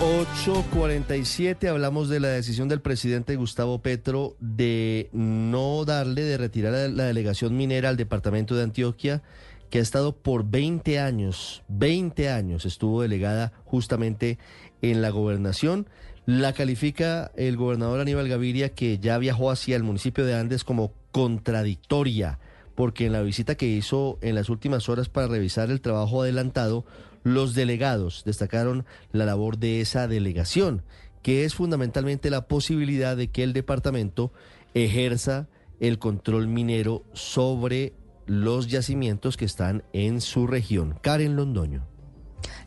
8.47 hablamos de la decisión del presidente Gustavo Petro de no darle, de retirar la delegación minera al departamento de Antioquia, que ha estado por 20 años, 20 años estuvo delegada justamente en la gobernación. La califica el gobernador Aníbal Gaviria, que ya viajó hacia el municipio de Andes como contradictoria, porque en la visita que hizo en las últimas horas para revisar el trabajo adelantado, los delegados destacaron la labor de esa delegación, que es fundamentalmente la posibilidad de que el departamento ejerza el control minero sobre los yacimientos que están en su región. Karen Londoño.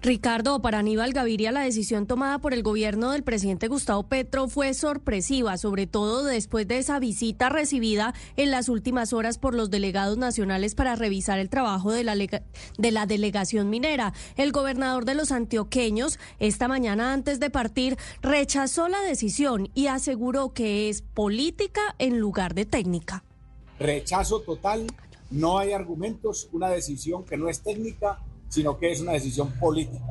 Ricardo, para Aníbal Gaviria la decisión tomada por el gobierno del presidente Gustavo Petro fue sorpresiva, sobre todo después de esa visita recibida en las últimas horas por los delegados nacionales para revisar el trabajo de la, de la delegación minera. El gobernador de los antioqueños, esta mañana antes de partir, rechazó la decisión y aseguró que es política en lugar de técnica. Rechazo total, no hay argumentos, una decisión que no es técnica sino que es una decisión política.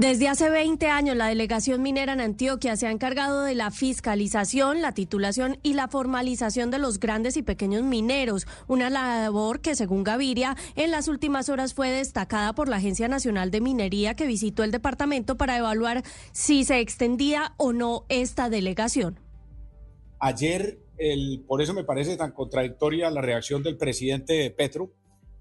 Desde hace 20 años, la delegación minera en Antioquia se ha encargado de la fiscalización, la titulación y la formalización de los grandes y pequeños mineros, una labor que, según Gaviria, en las últimas horas fue destacada por la Agencia Nacional de Minería que visitó el departamento para evaluar si se extendía o no esta delegación. Ayer, el, por eso me parece tan contradictoria la reacción del presidente Petro,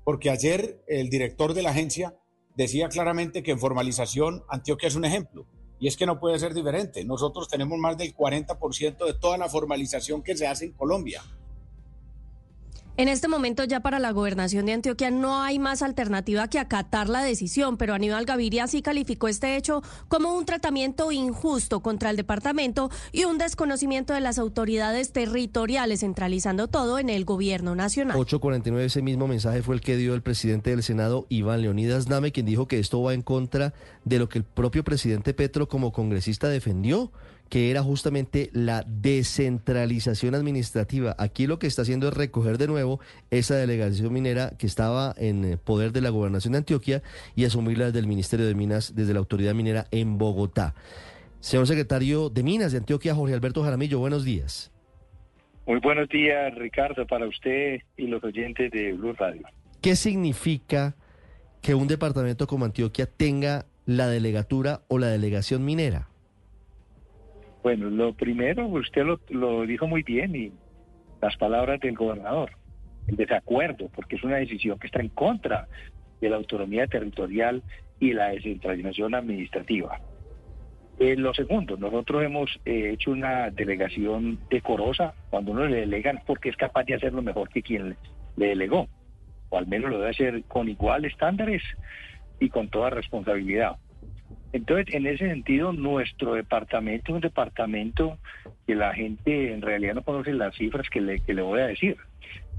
porque ayer el director de la agencia decía claramente que en formalización Antioquia es un ejemplo. Y es que no puede ser diferente. Nosotros tenemos más del 40% de toda la formalización que se hace en Colombia. En este momento ya para la gobernación de Antioquia no hay más alternativa que acatar la decisión, pero Aníbal Gaviria sí calificó este hecho como un tratamiento injusto contra el departamento y un desconocimiento de las autoridades territoriales, centralizando todo en el gobierno nacional. 849, ese mismo mensaje fue el que dio el presidente del Senado, Iván Leonidas Name, quien dijo que esto va en contra de lo que el propio presidente Petro como congresista defendió que era justamente la descentralización administrativa. Aquí lo que está haciendo es recoger de nuevo esa delegación minera que estaba en eh, poder de la gobernación de Antioquia y asumirla desde el Ministerio de Minas, desde la autoridad minera en Bogotá. Señor secretario de Minas de Antioquia, Jorge Alberto Jaramillo, buenos días. Muy buenos días, Ricardo, para usted y los oyentes de Blue Radio. ¿Qué significa que un departamento como Antioquia tenga la delegatura o la delegación minera? Bueno, lo primero, usted lo, dijo muy bien y las palabras del gobernador, el desacuerdo, porque es una decisión que está en contra de la autonomía territorial y la descentralización administrativa. Eh, lo segundo, nosotros hemos eh, hecho una delegación decorosa. Cuando uno le delegan porque es capaz de hacerlo mejor que quien le delegó, o al menos lo debe hacer con iguales estándares y con toda responsabilidad. Entonces, en ese sentido, nuestro departamento es un departamento que la gente en realidad no conoce las cifras que le, que le voy a decir.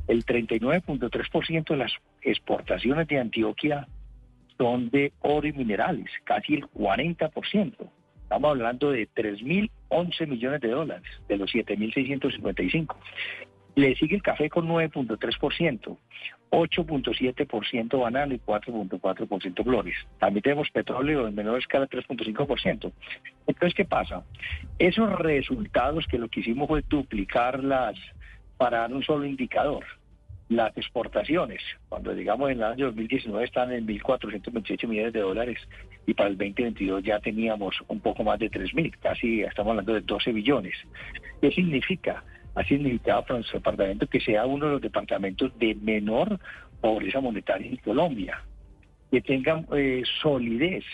El 39.3% de las exportaciones de Antioquia son de oro y minerales, casi el 40%. Estamos hablando de 3.011 millones de dólares, de los 7.655. Le sigue el café con 9.3%, 8.7% banano y 4.4% flores. También tenemos petróleo en menor escala 3.5%. Entonces, ¿qué pasa? Esos resultados que lo que hicimos fue duplicarlas para dar un solo indicador. Las exportaciones, cuando llegamos en el año 2019 están en 1.428 millones de dólares y para el 2022 ya teníamos un poco más de 3.000, casi estamos hablando de 12 billones. ¿Qué significa? Ha significado para nuestro departamento que sea uno de los departamentos de menor pobreza monetaria en Colombia, que tenga eh, solidez,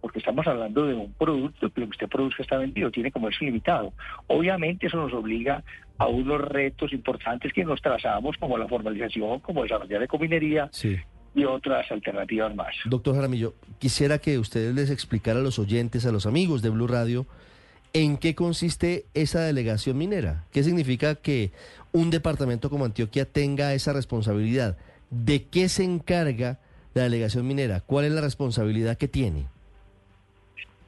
porque estamos hablando de un producto que lo que usted produce está vendido, tiene comercio limitado. Obviamente eso nos obliga a unos retos importantes que nos trazamos, como la formalización, como desarrollar ecominería. y otras alternativas más. Doctor Jaramillo, quisiera que ustedes les explicara a los oyentes, a los amigos de Blue Radio, ¿En qué consiste esa delegación minera? ¿Qué significa que un departamento como Antioquia tenga esa responsabilidad? ¿De qué se encarga la delegación minera? ¿Cuál es la responsabilidad que tiene?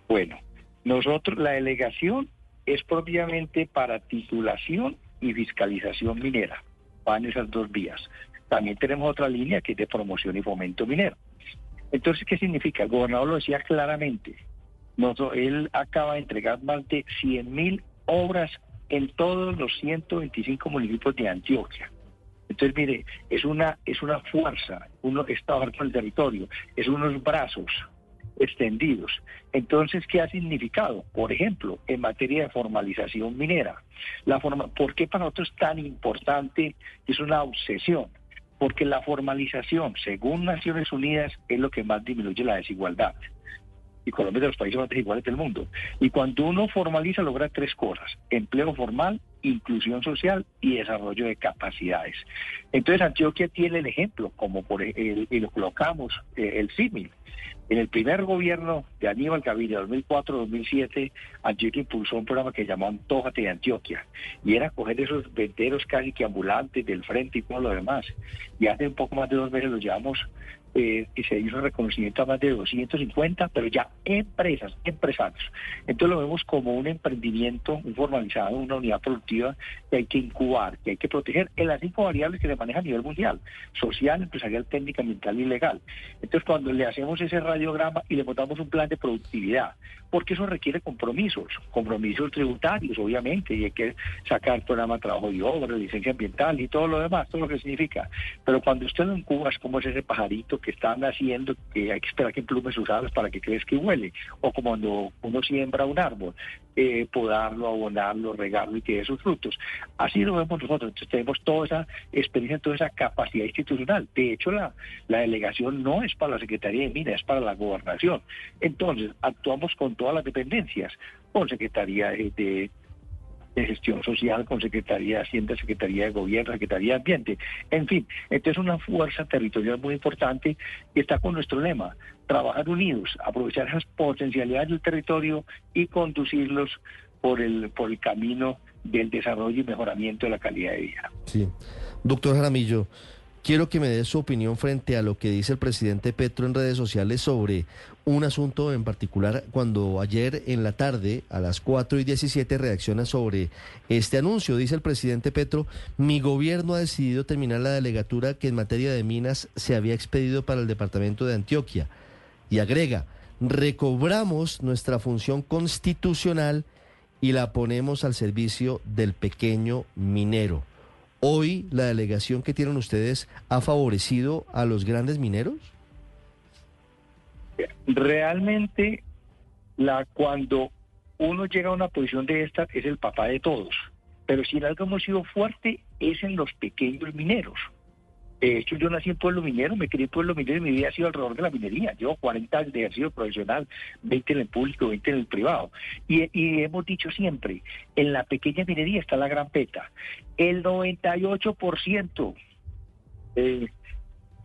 Bueno, nosotros, la delegación es propiamente para titulación y fiscalización minera. Van esas dos vías. También tenemos otra línea que es de promoción y fomento minero. Entonces, ¿qué significa? El gobernador lo decía claramente. Él acaba de entregar más de 100 mil obras en todos los 125 municipios de Antioquia. Entonces, mire, es una, es una fuerza, uno está abajo el territorio, es unos brazos extendidos. Entonces, ¿qué ha significado? Por ejemplo, en materia de formalización minera. La forma, ¿Por qué para nosotros es tan importante? Es una obsesión. Porque la formalización, según Naciones Unidas, es lo que más disminuye la desigualdad y Colombia es de los países más desiguales del mundo. Y cuando uno formaliza, logra tres cosas: empleo formal, inclusión social y desarrollo de capacidades. Entonces, Antioquia tiene el ejemplo, como por el, y lo colocamos, eh, el símil. En el primer gobierno de Aníbal Gaviria, 2004-2007, Antioquia impulsó un programa que llamó Antójate de Antioquia. Y era coger esos venderos casi que ambulantes del frente y todo lo demás. Y hace un poco más de dos meses los llevamos eh, y se hizo reconocimiento a más de 250, pero ya empresas, empresarios. Entonces lo vemos como un emprendimiento, un formalizado, una unidad productiva que hay que incubar, que hay que proteger en las cinco variables que se manejan a nivel mundial, social, empresarial, técnica, ambiental y legal. Entonces cuando le hacemos ese radiograma y le montamos un plan de productividad, porque eso requiere compromisos, compromisos tributarios, obviamente, y hay que sacar programa de trabajo y obra, licencia ambiental y todo lo demás, todo lo que significa. Pero cuando usted lo incuba es como es ese pajarito que están haciendo, que hay que esperar que emplume sus alas para que crezca y huele, o como cuando uno siembra un árbol, eh, podarlo, abonarlo, regarlo y que dé sus frutos. Así lo vemos nosotros, entonces tenemos toda esa experiencia, toda esa capacidad institucional. De hecho, la, la delegación no es para la Secretaría de Minas, es para la gobernación. Entonces, actuamos con todas las dependencias, con Secretaría de de Gestión Social, con Secretaría de Hacienda, Secretaría de Gobierno, Secretaría de Ambiente. En fin, esta es una fuerza territorial muy importante y está con nuestro lema, trabajar unidos, aprovechar esas potencialidades del territorio y conducirlos por el, por el camino del desarrollo y mejoramiento de la calidad de vida. Sí. Doctor Jaramillo, Quiero que me dé su opinión frente a lo que dice el presidente Petro en redes sociales sobre un asunto en particular cuando ayer en la tarde a las 4 y 17 reacciona sobre este anuncio. Dice el presidente Petro, mi gobierno ha decidido terminar la delegatura que en materia de minas se había expedido para el departamento de Antioquia. Y agrega, recobramos nuestra función constitucional y la ponemos al servicio del pequeño minero. Hoy la delegación que tienen ustedes ha favorecido a los grandes mineros? Realmente, la, cuando uno llega a una posición de esta, es el papá de todos. Pero si en algo hemos sido fuerte, es en los pequeños mineros. De hecho, yo nací en pueblo minero, me crié en pueblo minero y mi vida ha sido alrededor de la minería. Llevo 40 años de ejercicio profesional, 20 en el público, 20 en el privado. Y, hemos dicho siempre, en la pequeña minería está la gran peta. El 98% eh,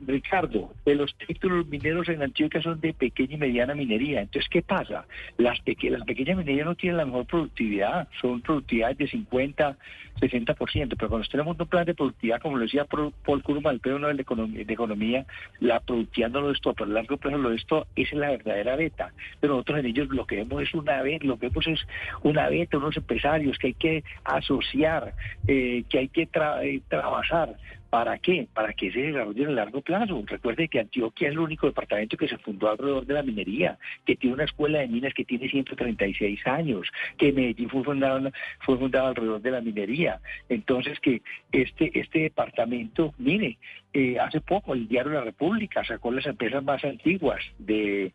Ricardo, de los títulos mineros en Antioquia son de pequeña y mediana minería. Entonces, ¿qué pasa? Las, pequeñas minerías no tienen la mejor productividad, son productividades de 50, 60%, pero cuando tenemos un plan de productividad, como lo decía Paul Kurman, el premio de Economía, Economía, la productividad no lo es todo, pero a largo plazo lo es todo, esa es la verdadera beta. Pero nosotros en ellos lo que vemos es una beta, lo que vemos es una beta, unos empresarios que hay que asociar, eh, que hay que eh, trabajar ¿Para qué? Para que se desarrolle en el largo plazo. Recuerde que Antioquia es el único departamento que se fundó alrededor de la minería, que tiene una escuela de minas que tiene 136 años, que Medellín fue fundado, fue alrededor de la minería. Entonces, que este, este departamento, mire, eh, hace poco el diario La República sacó las empresas más antiguas de,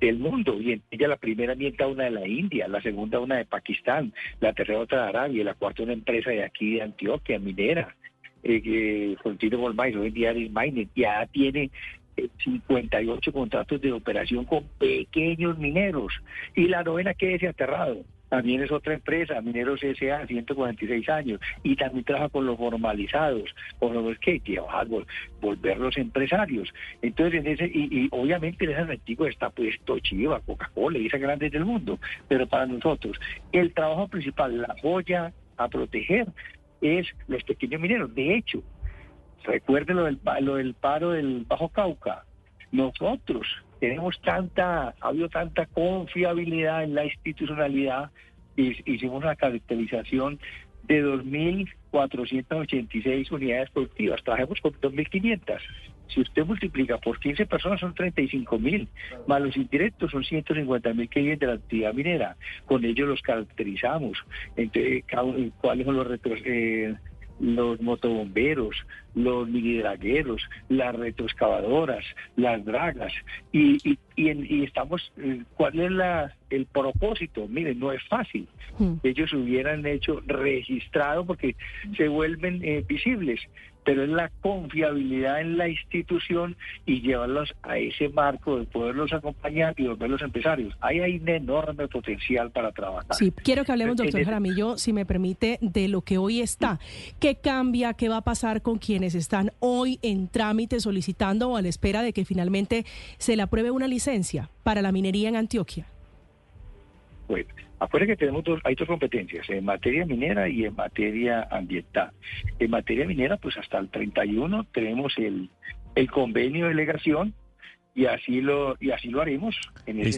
del mundo y en ella la primera mienta una de la India, la segunda una de Pakistán, la tercera otra de Arabia la cuarta una empresa de aquí de Antioquia, minera eh, Continuo hoy en día ya tiene 58 eh, contratos de operación con pequeños mineros. Y la novena que es aterrado. También es otra empresa, Mineros S.A., 146 años, y también trabaja con los formalizados, con los que llevar, volver los empresarios. Entonces, en ese, y, obviamente en ese artículo está puesto Chiva, Coca-Cola y esas grandes del mundo, pero para nosotros, el trabajo principal, la joya a proteger, es los pequeños mineros. De hecho, recuerden lo del, lo del paro del Bajo Cauca. Nosotros tenemos tanta, ha habido tanta confiabilidad en la institucionalidad, hicimos una caracterización de 2.486 unidades productivas, trabajamos con 2.500. Si usted multiplica por 15 personas son 35 mil, más los indirectos son 150 mil que viven de la actividad minera. Con ellos los caracterizamos. Entonces, ¿cuáles son los retros? Eh, los motobomberos, los minidragueros, las retroexcavadoras, las dragas. Y, y, y, estamos, eh, ¿cuál es la, el propósito? Miren, no es fácil. Hmm. Ellos hubieran hecho registrado porque se vuelven eh, visibles pero es la confiabilidad en la institución y llevarlos a ese marco de poderlos acompañar y volverlos empresarios. Ahí hay un enorme potencial para trabajar. Sí, quiero que hablemos, doctor Jaramillo, si me permite, de lo que hoy está. ¿Qué cambia? ¿Qué va a pasar con quienes están hoy en trámite solicitando o a la espera de que finalmente se le apruebe una licencia para la minería en Antioquia? Bueno, Acuérdense que tenemos dos, hay dos competencias, en materia minera y en materia ambiental. En materia minera, pues hasta el 31 tenemos el, el convenio de delegación y así lo y así lo haremos en ese